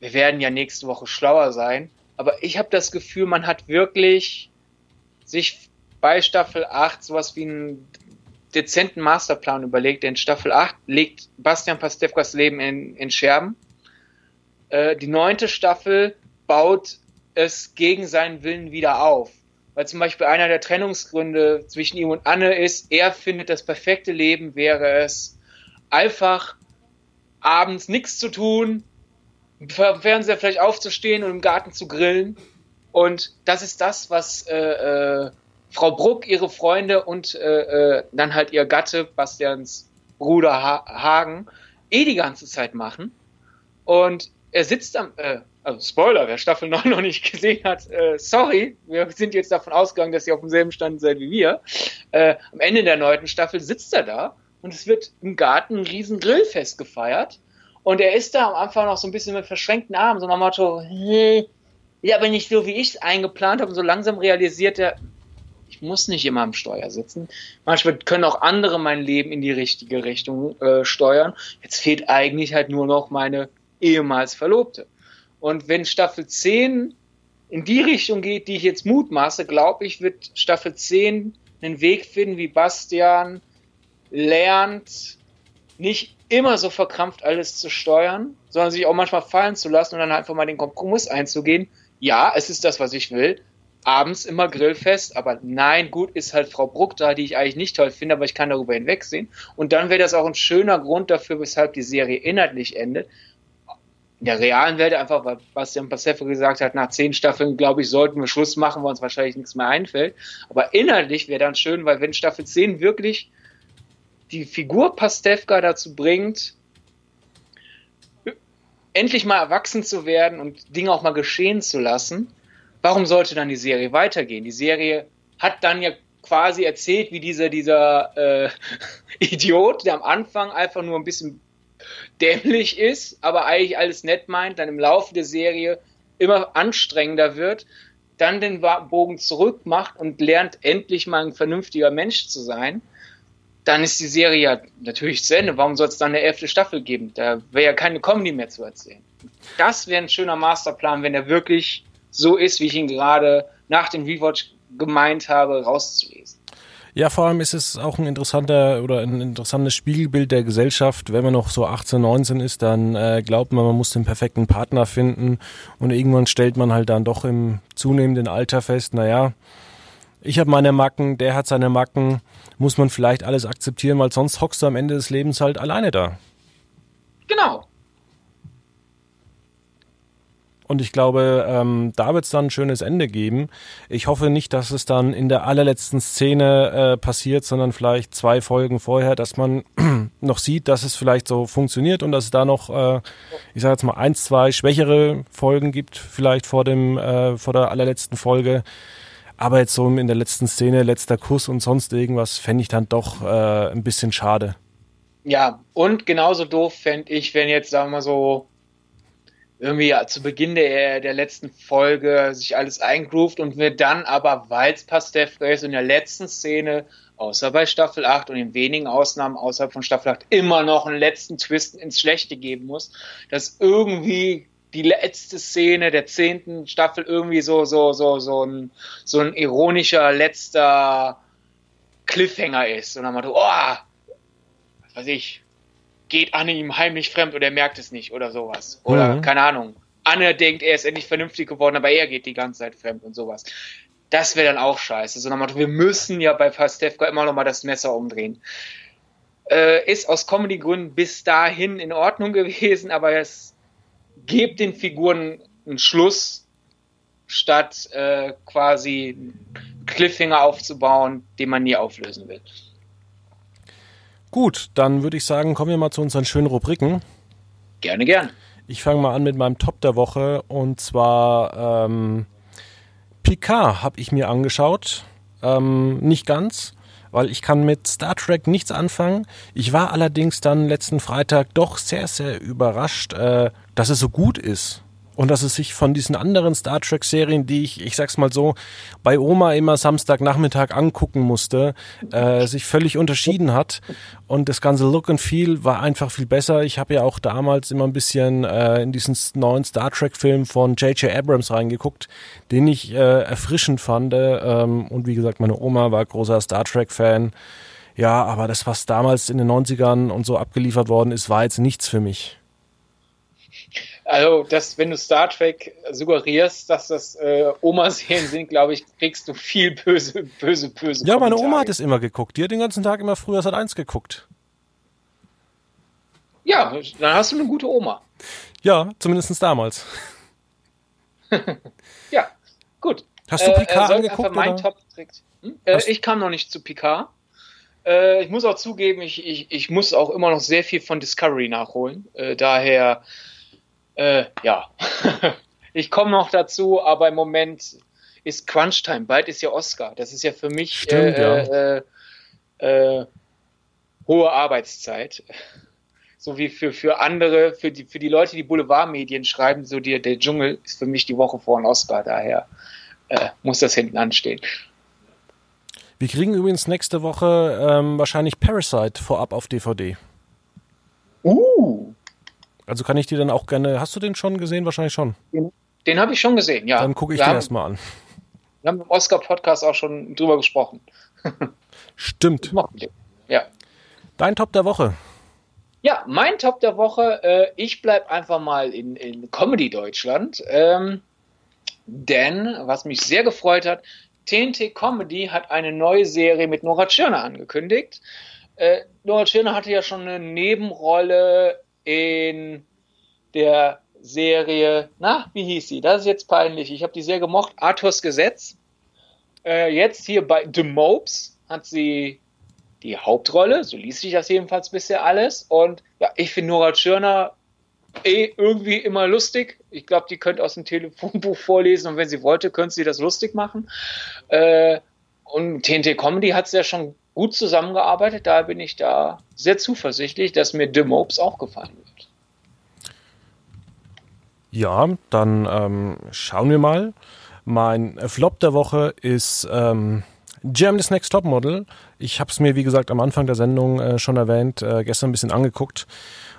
wir werden ja nächste Woche schlauer sein. Aber ich habe das Gefühl, man hat wirklich sich bei Staffel 8 sowas wie einen dezenten Masterplan überlegt. Denn Staffel 8 legt Bastian Pastewkas Leben in, in Scherben. Äh, die neunte Staffel baut es gegen seinen Willen wieder auf weil zum Beispiel einer der Trennungsgründe zwischen ihm und Anne ist, er findet, das perfekte Leben wäre es, einfach abends nichts zu tun, vor Fernseher vielleicht aufzustehen und im Garten zu grillen. Und das ist das, was äh, äh, Frau Bruck, ihre Freunde und äh, äh dann halt ihr Gatte, Bastians Bruder ha Hagen, eh die ganze Zeit machen. Und er sitzt am, äh, also Spoiler, wer Staffel 9 noch nicht gesehen hat, äh, sorry, wir sind jetzt davon ausgegangen, dass ihr auf demselben Stand seid wie wir. Äh, am Ende der neunten Staffel sitzt er da und es wird im Garten ein riesen Grillfest gefeiert. Und er ist da am Anfang noch so ein bisschen mit verschränkten Armen, so nach dem Motto, hey, ja, aber nicht so, wie ich es eingeplant habe. Und so langsam realisiert er, ich muss nicht immer am Steuer sitzen. Manchmal können auch andere mein Leben in die richtige Richtung äh, steuern. Jetzt fehlt eigentlich halt nur noch meine ehemals Verlobte. Und wenn Staffel 10 in die Richtung geht, die ich jetzt mutmaße, glaube ich, wird Staffel 10 einen Weg finden, wie Bastian lernt, nicht immer so verkrampft alles zu steuern, sondern sich auch manchmal fallen zu lassen und dann einfach mal den Kompromiss einzugehen. Ja, es ist das, was ich will. Abends immer Grillfest, aber nein, gut ist halt Frau Bruck da, die ich eigentlich nicht toll finde, aber ich kann darüber hinwegsehen. Und dann wäre das auch ein schöner Grund dafür, weshalb die Serie inhaltlich endet, in der realen Welt einfach, weil Bastian Passefe gesagt hat, nach zehn Staffeln, glaube ich, sollten wir Schluss machen, weil uns wahrscheinlich nichts mehr einfällt. Aber inhaltlich wäre dann schön, weil wenn Staffel 10 wirklich die Figur Pastewka dazu bringt, endlich mal erwachsen zu werden und Dinge auch mal geschehen zu lassen, warum sollte dann die Serie weitergehen? Die Serie hat dann ja quasi erzählt, wie dieser, dieser äh, Idiot, der am Anfang einfach nur ein bisschen dämlich ist, aber eigentlich alles nett meint, dann im Laufe der Serie immer anstrengender wird, dann den Bogen zurück macht und lernt endlich mal ein vernünftiger Mensch zu sein, dann ist die Serie ja natürlich zu Ende. Warum soll es dann eine elfte Staffel geben? Da wäre ja keine Comedy mehr zu erzählen. Das wäre ein schöner Masterplan, wenn er wirklich so ist, wie ich ihn gerade nach dem Rewatch gemeint habe, rauszulesen.
Ja, vor allem ist es auch ein interessanter oder ein interessantes Spiegelbild der Gesellschaft. Wenn man noch so 18, 19 ist, dann äh, glaubt man, man muss den perfekten Partner finden und irgendwann stellt man halt dann doch im zunehmenden Alter fest, naja, ich habe meine Macken, der hat seine Macken, muss man vielleicht alles akzeptieren, weil sonst hockst du am Ende des Lebens halt alleine da.
Genau.
Und ich glaube, ähm, da wird es dann ein schönes Ende geben. Ich hoffe nicht, dass es dann in der allerletzten Szene äh, passiert, sondern vielleicht zwei Folgen vorher, dass man noch sieht, dass es vielleicht so funktioniert und dass es da noch, äh, ich sage jetzt mal, eins, zwei schwächere Folgen gibt, vielleicht vor dem, äh, vor der allerletzten Folge. Aber jetzt so in der letzten Szene, letzter Kuss und sonst irgendwas, fände ich dann doch äh, ein bisschen schade.
Ja, und genauso doof fände ich, wenn jetzt, sagen wir mal so, irgendwie zu Beginn der, der letzten Folge sich alles eingroovt und wir dann aber, weil es Pastewka ist, in der letzten Szene, außer bei Staffel 8 und in wenigen Ausnahmen außerhalb von Staffel 8, immer noch einen letzten Twist ins Schlechte geben muss, dass irgendwie die letzte Szene der zehnten Staffel irgendwie so, so, so, so ein, so ein ironischer letzter Cliffhanger ist. Und dann mal so, oh, was weiß ich, geht Anne ihm heimlich fremd oder er merkt es nicht oder sowas. Oder mhm. keine Ahnung. Anne denkt, er ist endlich vernünftig geworden, aber er geht die ganze Zeit fremd und sowas. Das wäre dann auch scheiße. So nach wir müssen ja bei Pastewka immer noch mal das Messer umdrehen. Äh, ist aus Comedy-Gründen bis dahin in Ordnung gewesen, aber es gibt den Figuren einen Schluss, statt äh, quasi Cliffhanger aufzubauen, den man nie auflösen will.
Gut, dann würde ich sagen, kommen wir mal zu unseren schönen Rubriken.
Gerne, gern.
Ich fange mal an mit meinem Top der Woche und zwar ähm, Picard habe ich mir angeschaut. Ähm, nicht ganz, weil ich kann mit Star Trek nichts anfangen. Ich war allerdings dann letzten Freitag doch sehr, sehr überrascht, äh, dass es so gut ist und dass es sich von diesen anderen Star Trek Serien, die ich, ich sag's mal so, bei Oma immer Samstagnachmittag angucken musste, äh, sich völlig unterschieden hat und das ganze Look and Feel war einfach viel besser. Ich habe ja auch damals immer ein bisschen äh, in diesen neuen Star Trek Film von J.J. Abrams reingeguckt, den ich äh, erfrischend fand ähm, und wie gesagt, meine Oma war großer Star Trek Fan. Ja, aber das, was damals in den 90ern und so abgeliefert worden ist, war jetzt nichts für mich.
Also, dass, wenn du Star Trek suggerierst, dass das äh, Oma-Serien sind, glaube ich, kriegst du viel böse, böse, böse.
Ja, meine Oma hat es immer geguckt. Die hat den ganzen Tag immer früher seit eins geguckt.
Ja, dann hast du eine gute Oma.
Ja, zumindest damals.
ja, gut.
Hast du Picard äh, angeguckt?
Mein? Top hm? äh, ich kam noch nicht zu Picard. Äh, ich muss auch zugeben, ich, ich, ich muss auch immer noch sehr viel von Discovery nachholen. Äh, daher Äh, ja, ich komme noch dazu, aber im Moment ist Crunch-Time. Bald ist ja Oscar. Das ist ja für mich
Stimmt,
äh, ja. Äh, äh, hohe Arbeitszeit. So wie für, für andere, für die, für die Leute, die Boulevardmedien schreiben, so die, der Dschungel ist für mich die Woche vor ein Oscar. Daher äh, muss das hinten anstehen.
Wir kriegen übrigens nächste Woche ähm, wahrscheinlich Parasite vorab auf DVD.
Uh.
Also kann ich dir dann auch gerne. Hast du den schon gesehen? Wahrscheinlich schon.
Den, den habe ich schon gesehen, ja.
Dann gucke ich wir den erstmal an.
Wir haben im Oscar-Podcast auch schon drüber gesprochen.
Stimmt.
Ja.
Dein Top der Woche.
Ja, mein Top der Woche. Äh, ich bleibe einfach mal in, in Comedy Deutschland. Ähm, denn, was mich sehr gefreut hat, TNT Comedy hat eine neue Serie mit Nora Tschirner angekündigt. Äh, Nora Tschirner hatte ja schon eine Nebenrolle in der Serie, na, wie hieß sie? Das ist jetzt peinlich. Ich habe die sehr gemocht. Arthurs Gesetz. Äh, jetzt hier bei The Mopes hat sie die Hauptrolle. So liest sich das jedenfalls bisher alles. Und ja, ich finde Nora Tschirner eh irgendwie immer lustig. Ich glaube, die könnte aus dem Telefonbuch vorlesen und wenn sie wollte, könnte sie das lustig machen. Äh, und TNT Comedy hat es ja schon gut zusammengearbeitet. Da bin ich da sehr zuversichtlich, dass mir The Mopes auch gefallen wird.
Ja, dann ähm, schauen wir mal. Mein Flop der Woche ist ähm, Germany's Next Topmodel. Ich habe es mir, wie gesagt, am Anfang der Sendung äh, schon erwähnt, äh, gestern ein bisschen angeguckt.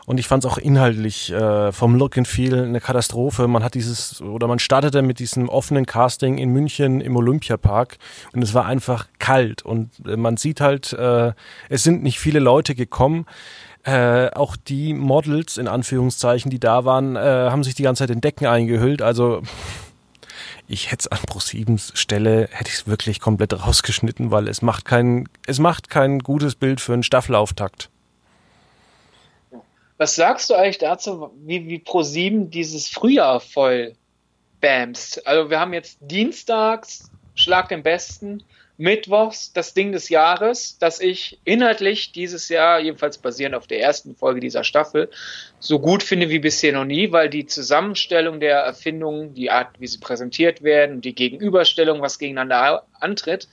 Und ich fand es auch inhaltlich äh, vom Look and Feel eine Katastrophe. Man hat dieses, oder man startete mit diesem offenen Casting in München im Olympiapark und es war einfach kalt. Und äh, man sieht halt, äh, es sind nicht viele Leute gekommen. Äh, auch die Models, in Anführungszeichen, die da waren, äh, haben sich die ganze Zeit in Decken eingehüllt. Also ich hätte es an Pro7s Stelle, hätte ich es wirklich komplett rausgeschnitten, weil es macht kein, es macht kein gutes Bild für einen Staffelauftakt.
Was sagst du eigentlich dazu, wie, wie Pro7 dieses Frühjahr voll bamst? Also wir haben jetzt dienstags Schlag den Besten, mittwochs das Ding des Jahres, das ich inhaltlich dieses Jahr, jedenfalls basierend auf der ersten Folge dieser Staffel, so gut finde wie bisher noch nie, weil die Zusammenstellung der Erfindungen, die Art, wie sie präsentiert werden, die Gegenüberstellung, was gegeneinander antritt,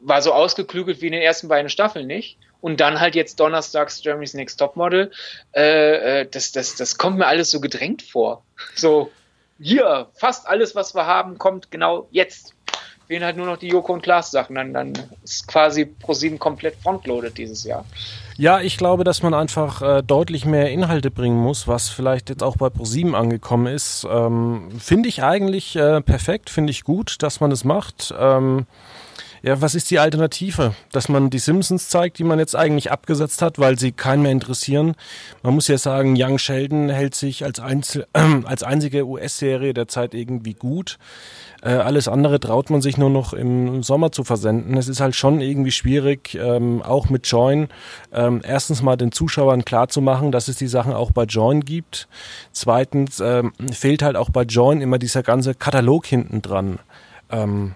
war so ausgeklügelt wie in den ersten beiden Staffeln nicht und dann halt jetzt donnerstags Germany's Next Topmodel. Äh, äh, das, das, das kommt mir alles so gedrängt vor. So, hier, fast alles, was wir haben, kommt genau jetzt. Fehlen halt nur noch die Joko und Klaas Sachen. Dann, dann ist quasi ProSieben komplett frontloaded dieses Jahr.
Ja, ich glaube, dass man einfach äh, deutlich mehr Inhalte bringen muss, was vielleicht jetzt auch bei ProSieben angekommen ist. Ähm, finde ich eigentlich äh, perfekt, finde ich gut, dass man es macht. Ähm, ja, was ist die Alternative? Dass man die Simpsons zeigt, die man jetzt eigentlich abgesetzt hat, weil sie keinen mehr interessieren. Man muss ja sagen, Young Sheldon hält sich als, Einzel äh, als einzige US-Serie der Zeit irgendwie gut. Äh, alles andere traut man sich nur noch im Sommer zu versenden. Es ist halt schon irgendwie schwierig, ähm, auch mit Join, ähm, erstens mal den Zuschauern klarzumachen, dass es die Sachen auch bei Join gibt. Zweitens ähm, fehlt halt auch bei Join immer dieser ganze Katalog hinten dran. Ähm,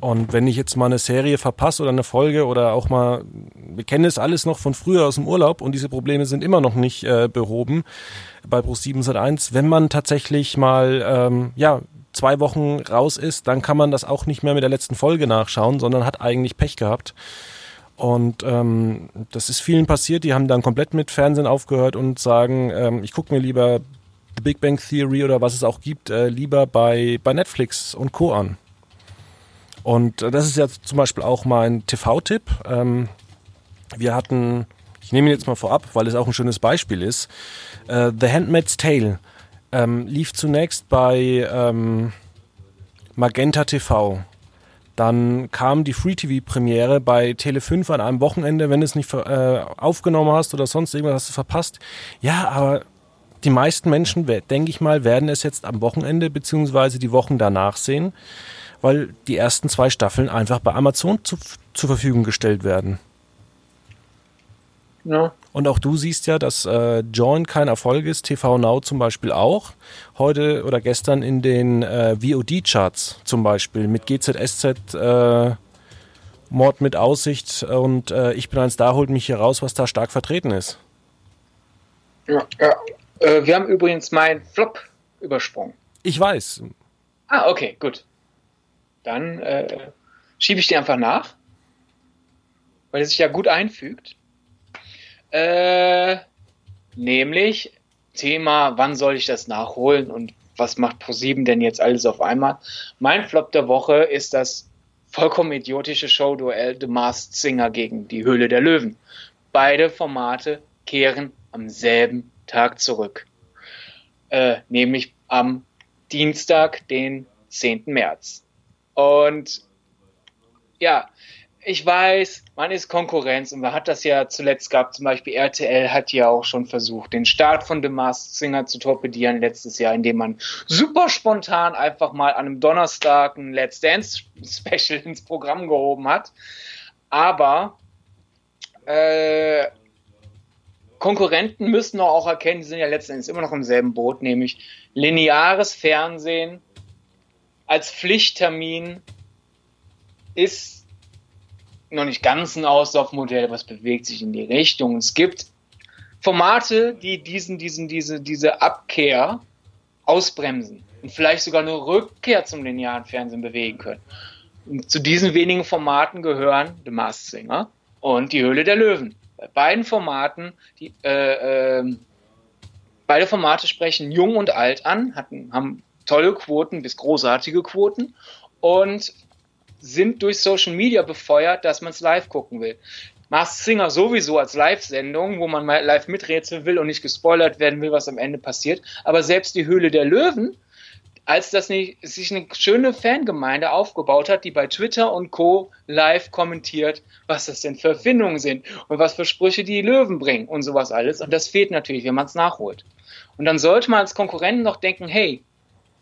und wenn ich jetzt mal eine Serie verpasse oder eine Folge oder auch mal, wir kennen es alles noch von früher aus dem Urlaub und diese Probleme sind immer noch nicht äh, behoben bei Pro 701. Wenn man tatsächlich mal, ähm, ja, zwei Wochen raus ist, dann kann man das auch nicht mehr mit der letzten Folge nachschauen, sondern hat eigentlich Pech gehabt. Und ähm, das ist vielen passiert, die haben dann komplett mit Fernsehen aufgehört und sagen, ähm, ich gucke mir lieber The Big Bang Theory oder was es auch gibt, äh, lieber bei, bei Netflix und Co. an. Und das ist jetzt zum Beispiel auch mein TV-Tipp. Ähm, wir hatten, ich nehme ihn jetzt mal vorab, weil es auch ein schönes Beispiel ist. Äh, The Handmaid's Tale ähm, lief zunächst bei ähm, Magenta TV. Dann kam die Free TV Premiere bei Tele5 an einem Wochenende, wenn du es nicht äh, aufgenommen hast oder sonst irgendwas hast du verpasst. Ja, aber die meisten Menschen, denke ich mal, werden es jetzt am Wochenende beziehungsweise die Wochen danach sehen weil die ersten zwei Staffeln einfach bei Amazon zu, zur Verfügung gestellt werden. Ja. Und auch du siehst ja, dass äh, Join kein Erfolg ist, TV Now zum Beispiel auch. Heute oder gestern in den äh, VOD-Charts zum Beispiel mit GZSZ äh, Mord mit Aussicht und äh, Ich bin ein Star holt mich hier raus, was da stark vertreten ist.
Ja, ja. Äh, wir haben übrigens meinen Flop übersprungen.
Ich weiß.
Ah, okay, gut. Dann äh, schiebe ich dir einfach nach, weil es sich ja gut einfügt. Äh, nämlich Thema, wann soll ich das nachholen und was macht ProSieben denn jetzt alles auf einmal? Mein Flop der Woche ist das vollkommen idiotische Showduell The Masked Singer gegen die Höhle der Löwen. Beide Formate kehren am selben Tag zurück. Äh, nämlich am Dienstag, den 10. März. Und ja, ich weiß, man ist Konkurrenz und man hat das ja zuletzt gehabt. Zum Beispiel RTL hat ja auch schon versucht, den Start von The Masked Singer zu torpedieren letztes Jahr, indem man super spontan einfach mal an einem Donnerstag ein Let's Dance Special ins Programm gehoben hat. Aber äh, Konkurrenten müssen auch erkennen, die sind ja letzten Endes immer noch im selben Boot, nämlich lineares Fernsehen als Pflichttermin ist noch nicht ganz ein Auslaufmodell, es bewegt sich in die Richtung. Es gibt Formate, die diesen, diesen, diese, diese Abkehr ausbremsen und vielleicht sogar eine Rückkehr zum linearen Fernsehen bewegen können. Und zu diesen wenigen Formaten gehören The Masked Singer und die Höhle der Löwen. Bei beiden Formaten, die, äh, äh, beide Formate sprechen jung und alt an, hatten, haben tolle Quoten bis großartige Quoten und sind durch Social Media befeuert, dass man es live gucken will. Mars Singer sowieso als Live-Sendung, wo man mal live miträtseln will und nicht gespoilert werden will, was am Ende passiert. Aber selbst die Höhle der Löwen, als das nicht, sich eine schöne Fangemeinde aufgebaut hat, die bei Twitter und Co. live kommentiert, was das denn für Erfindungen sind und was für Sprüche die Löwen bringen und sowas alles. Und das fehlt natürlich, wenn man es nachholt. Und dann sollte man als Konkurrenten noch denken, hey,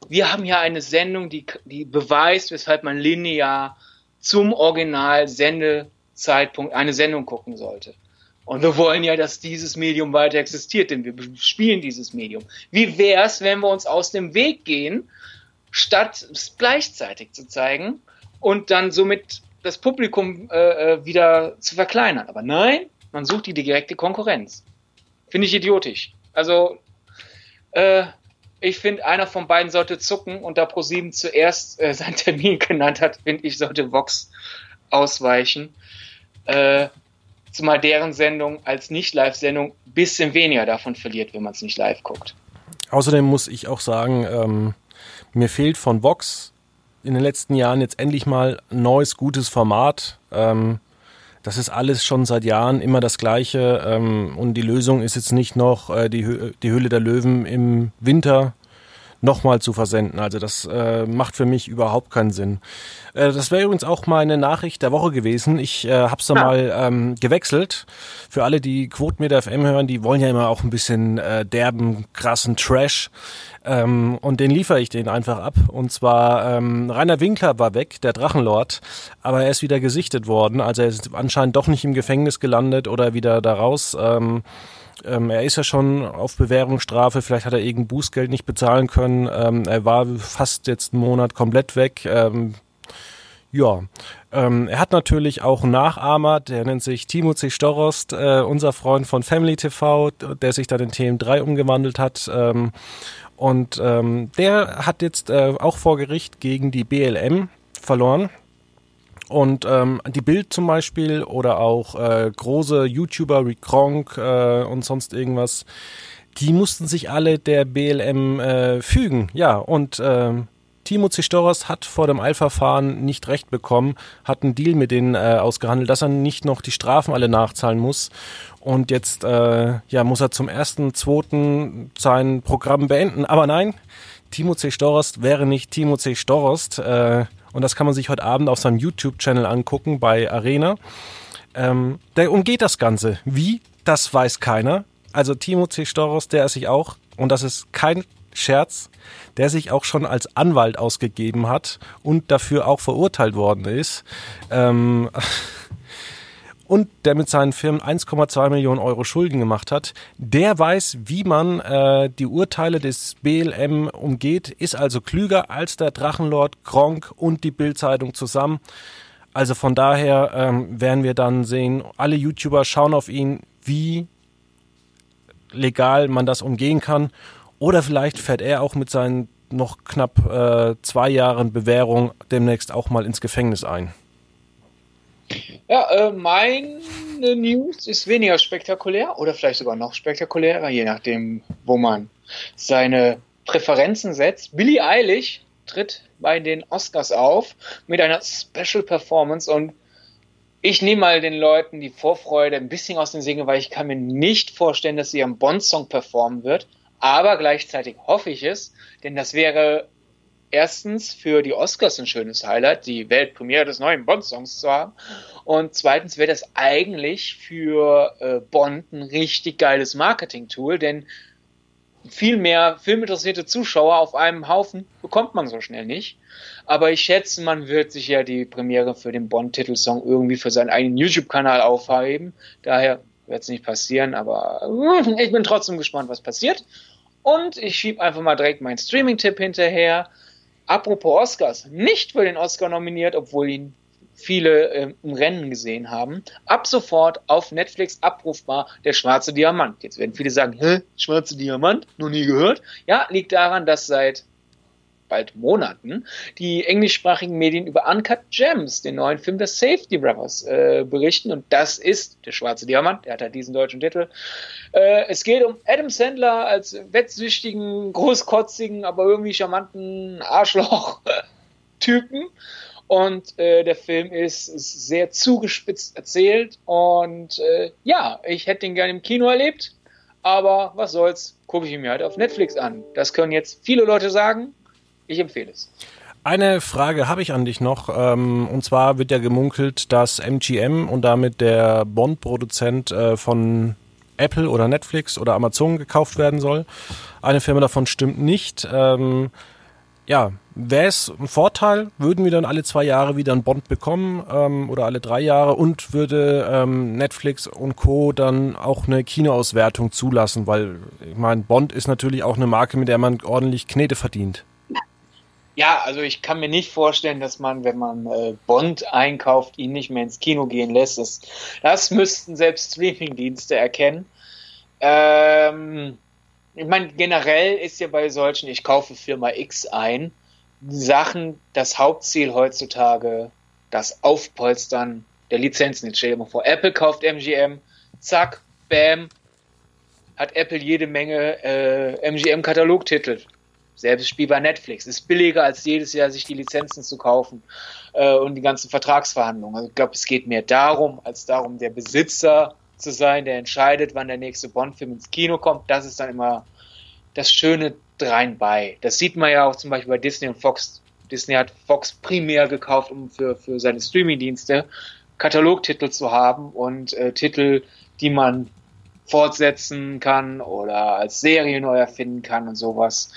wir haben ja eine Sendung, die, die beweist, weshalb man linear zum Original-Sendezeitpunkt eine Sendung gucken sollte. Und wir wollen ja, dass dieses Medium weiter existiert, denn wir spielen dieses Medium. Wie wäre es, wenn wir uns aus dem Weg gehen, statt es gleichzeitig zu zeigen und dann somit das Publikum äh, äh wieder zu verkleinern? Aber nein, man sucht die direkte Konkurrenz. Finde ich idiotisch. Also, äh, ich finde, einer von beiden sollte zucken und da ProSieben zuerst äh, seinen Termin genannt hat, finde ich, sollte Vox ausweichen. Äh, zumal deren Sendung als Nicht-Live-Sendung ein bisschen weniger davon verliert, wenn man es nicht live guckt.
Außerdem muss ich auch sagen, ähm, mir fehlt von Vox in den letzten Jahren jetzt endlich mal ein neues, gutes Format. Ähm, das ist alles schon seit Jahren immer das Gleiche ähm, und die Lösung ist jetzt nicht noch äh, die, Hö die Höhle der Löwen im Winter nochmal zu versenden. Also das äh, macht für mich überhaupt keinen Sinn. Äh, das wäre übrigens auch meine Nachricht der Woche gewesen. Ich äh, habe es da ja. mal ähm, gewechselt. Für alle, die Quotenmeter FM hören, die wollen ja immer auch ein bisschen äh, derben, krassen Trash. Ähm, und den liefere ich den einfach ab. Und zwar ähm, Rainer Winkler war weg, der Drachenlord, aber er ist wieder gesichtet worden. Also er ist anscheinend doch nicht im Gefängnis gelandet oder wieder da raus. Ähm, ähm, er ist ja schon auf Bewährungsstrafe, vielleicht hat er irgendein Bußgeld nicht bezahlen können. Ähm, er war fast jetzt einen Monat komplett weg. Ähm, ja, ähm, er hat natürlich auch einen Nachahmer, der nennt sich Timothy Storost, äh, unser Freund von Family TV, der sich dann in TM3 umgewandelt hat. Ähm, und ähm, der hat jetzt äh, auch vor Gericht gegen die BLM verloren. Und ähm, die Bild zum Beispiel oder auch äh, große YouTuber wie Kronk äh, und sonst irgendwas, die mussten sich alle der BLM äh, fügen. Ja, und äh, Timo Zistoros hat vor dem Eilverfahren nicht recht bekommen, hat einen Deal mit denen äh, ausgehandelt, dass er nicht noch die Strafen alle nachzahlen muss. Und jetzt äh, ja, muss er zum ersten, zweiten sein Programm beenden. Aber nein, Timo C. Storost wäre nicht Timo C. Storost. Äh, und das kann man sich heute Abend auf seinem YouTube-Channel angucken bei Arena. Ähm, der umgeht das Ganze. Wie? Das weiß keiner. Also Timo C. Storos, der ist sich auch, und das ist kein Scherz, der sich auch schon als Anwalt ausgegeben hat und dafür auch verurteilt worden ist. Ähm, und der mit seinen Firmen 1,2 Millionen Euro Schulden gemacht hat, der weiß, wie man äh, die Urteile des BLM umgeht, ist also klüger als der Drachenlord Gronk und die Bildzeitung zusammen. Also von daher ähm, werden wir dann sehen, alle YouTuber schauen auf ihn, wie legal man das umgehen kann. Oder vielleicht fährt er auch mit seinen noch knapp äh, zwei Jahren Bewährung demnächst auch mal ins Gefängnis ein.
Ja, äh, meine News ist weniger spektakulär oder vielleicht sogar noch spektakulärer, je nachdem, wo man seine Präferenzen setzt. Billie Eilish tritt bei den Oscars auf mit einer Special Performance und ich nehme mal den Leuten die Vorfreude ein bisschen aus den Singen, weil ich kann mir nicht vorstellen, dass sie ihren Bond-Song performen wird. Aber gleichzeitig hoffe ich es, denn das wäre erstens für die Oscars ein schönes Highlight, die Weltpremiere des neuen Bond-Songs zu haben. Und zweitens wäre das eigentlich für äh, Bond ein richtig geiles Marketing-Tool, denn viel mehr filminteressierte Zuschauer auf einem Haufen bekommt man so schnell nicht. Aber ich schätze, man wird sich ja die Premiere für den Bond-Titelsong irgendwie für seinen eigenen YouTube-Kanal aufheben. Daher wird es nicht passieren, aber äh, ich bin trotzdem gespannt, was passiert. Und ich schiebe einfach mal direkt meinen Streaming-Tipp hinterher. Apropos Oscars, nicht für den Oscar nominiert, obwohl ihn viele äh, im Rennen gesehen haben. Ab sofort auf Netflix abrufbar der schwarze Diamant. Jetzt werden viele sagen, hä, schwarze Diamant? Noch nie gehört? Ja, liegt daran, dass seit bald Monaten die englischsprachigen Medien über Uncut Gems, den neuen Film der Safety Brothers, äh, berichten. Und das ist der schwarze Diamant, der hat halt diesen deutschen Titel. Äh, es geht um Adam Sandler als wettsüchtigen, großkotzigen, aber irgendwie charmanten Arschloch-Typen. Und äh, der Film ist, ist, sehr zugespitzt erzählt. Und äh, ja, ich hätte ihn gerne im Kino erlebt. Aber was soll's, gucke ich ihn mir halt auf Netflix an. Das können jetzt viele Leute sagen. Ich empfehle es.
Eine Frage habe ich an dich noch. Ähm, und zwar wird ja gemunkelt, dass MGM und damit der Bond-Produzent äh, von Apple oder Netflix oder Amazon gekauft werden soll. Eine Firma davon stimmt nicht. Ähm, ja, wäre es ein Vorteil, würden wir dann alle zwei Jahre wieder einen Bond bekommen ähm, oder alle drei Jahre und würde Netflix und Co. dann auch eine Kinoauswertung zulassen, weil ich meine, Bond ist natürlich auch eine Marke, mit der man ordentlich Knete verdient.
Ja, also ich kann mir nicht vorstellen, dass man, wenn man äh, Bond einkauft, ihn nicht mehr ins Kino gehen lässt. Das, das müssten selbst Streamingdienste erkennen. Ähm, ich meine, generell ist ja bei solchen, ich kaufe Firma X ein, Sachen das Hauptziel heutzutage, das Aufpolstern der Lizenzen. Jetzt stell dir mal vor, Apple kauft MGM, zack, bam, hat Apple jede Menge äh, MGM-Katalogtitel. Selbes Spiel bei Netflix. Ist billiger als jedes Jahr sich die Lizenzen zu kaufen äh, und die ganzen Vertragsverhandlungen. Also ich glaube, es geht mehr darum, als darum, der Besitzer zu sein, der entscheidet, wann der nächste Bond-Film ins Kino kommt. Das ist dann immer das Schöne drein bei. Das sieht man ja auch zum Beispiel bei Disney und Fox. Disney hat Fox primär gekauft, um für, für seine Streaming-Dienste Katalogtitel zu haben und äh, Titel, die man fortsetzen kann oder als Serie neu erfinden kann und sowas.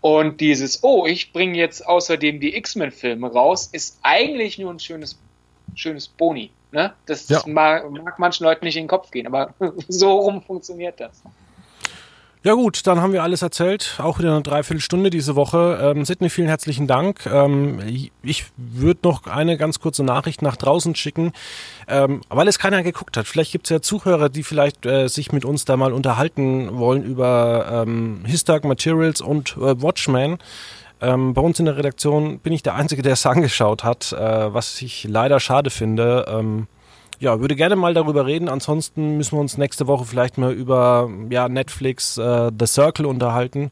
Und dieses, oh, ich bringe jetzt außerdem die X-Men-Filme raus, ist eigentlich nur ein schönes, schönes Boni. Ne? Das ja. mag, mag manchen Leuten nicht in den Kopf gehen, aber so rum funktioniert das.
Ja gut, dann haben wir alles erzählt. Auch wieder eine Dreiviertelstunde diese Woche. Ähm, Sidney, vielen herzlichen Dank. Ähm, ich würde noch eine ganz kurze Nachricht nach draußen schicken, ähm, weil es keiner geguckt hat. Vielleicht gibt es ja Zuhörer, die vielleicht äh, sich mit uns da mal unterhalten wollen über ähm, His Dark Materials und äh, Watchmen. Ähm, bei uns in der Redaktion bin ich der Einzige, der es angeschaut hat, äh, was ich leider schade finde. Ähm, ja, würde gerne mal darüber reden. Ansonsten müssen wir uns nächste Woche vielleicht mal über ja, Netflix äh, The Circle unterhalten.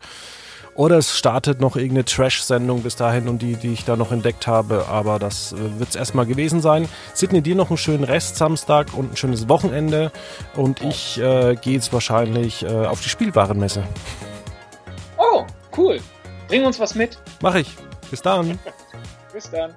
Oder es startet noch irgendeine Trash-Sendung bis dahin und die, die ich da noch entdeckt habe. Aber das äh, wird es erstmal gewesen sein. Sidney, dir noch einen schönen Rest Samstag und ein schönes Wochenende. Und ich äh, gehe jetzt wahrscheinlich äh, auf die Spielwarenmesse.
Oh, cool. Bring uns was mit.
Mach ich. Bis dann.
bis dann.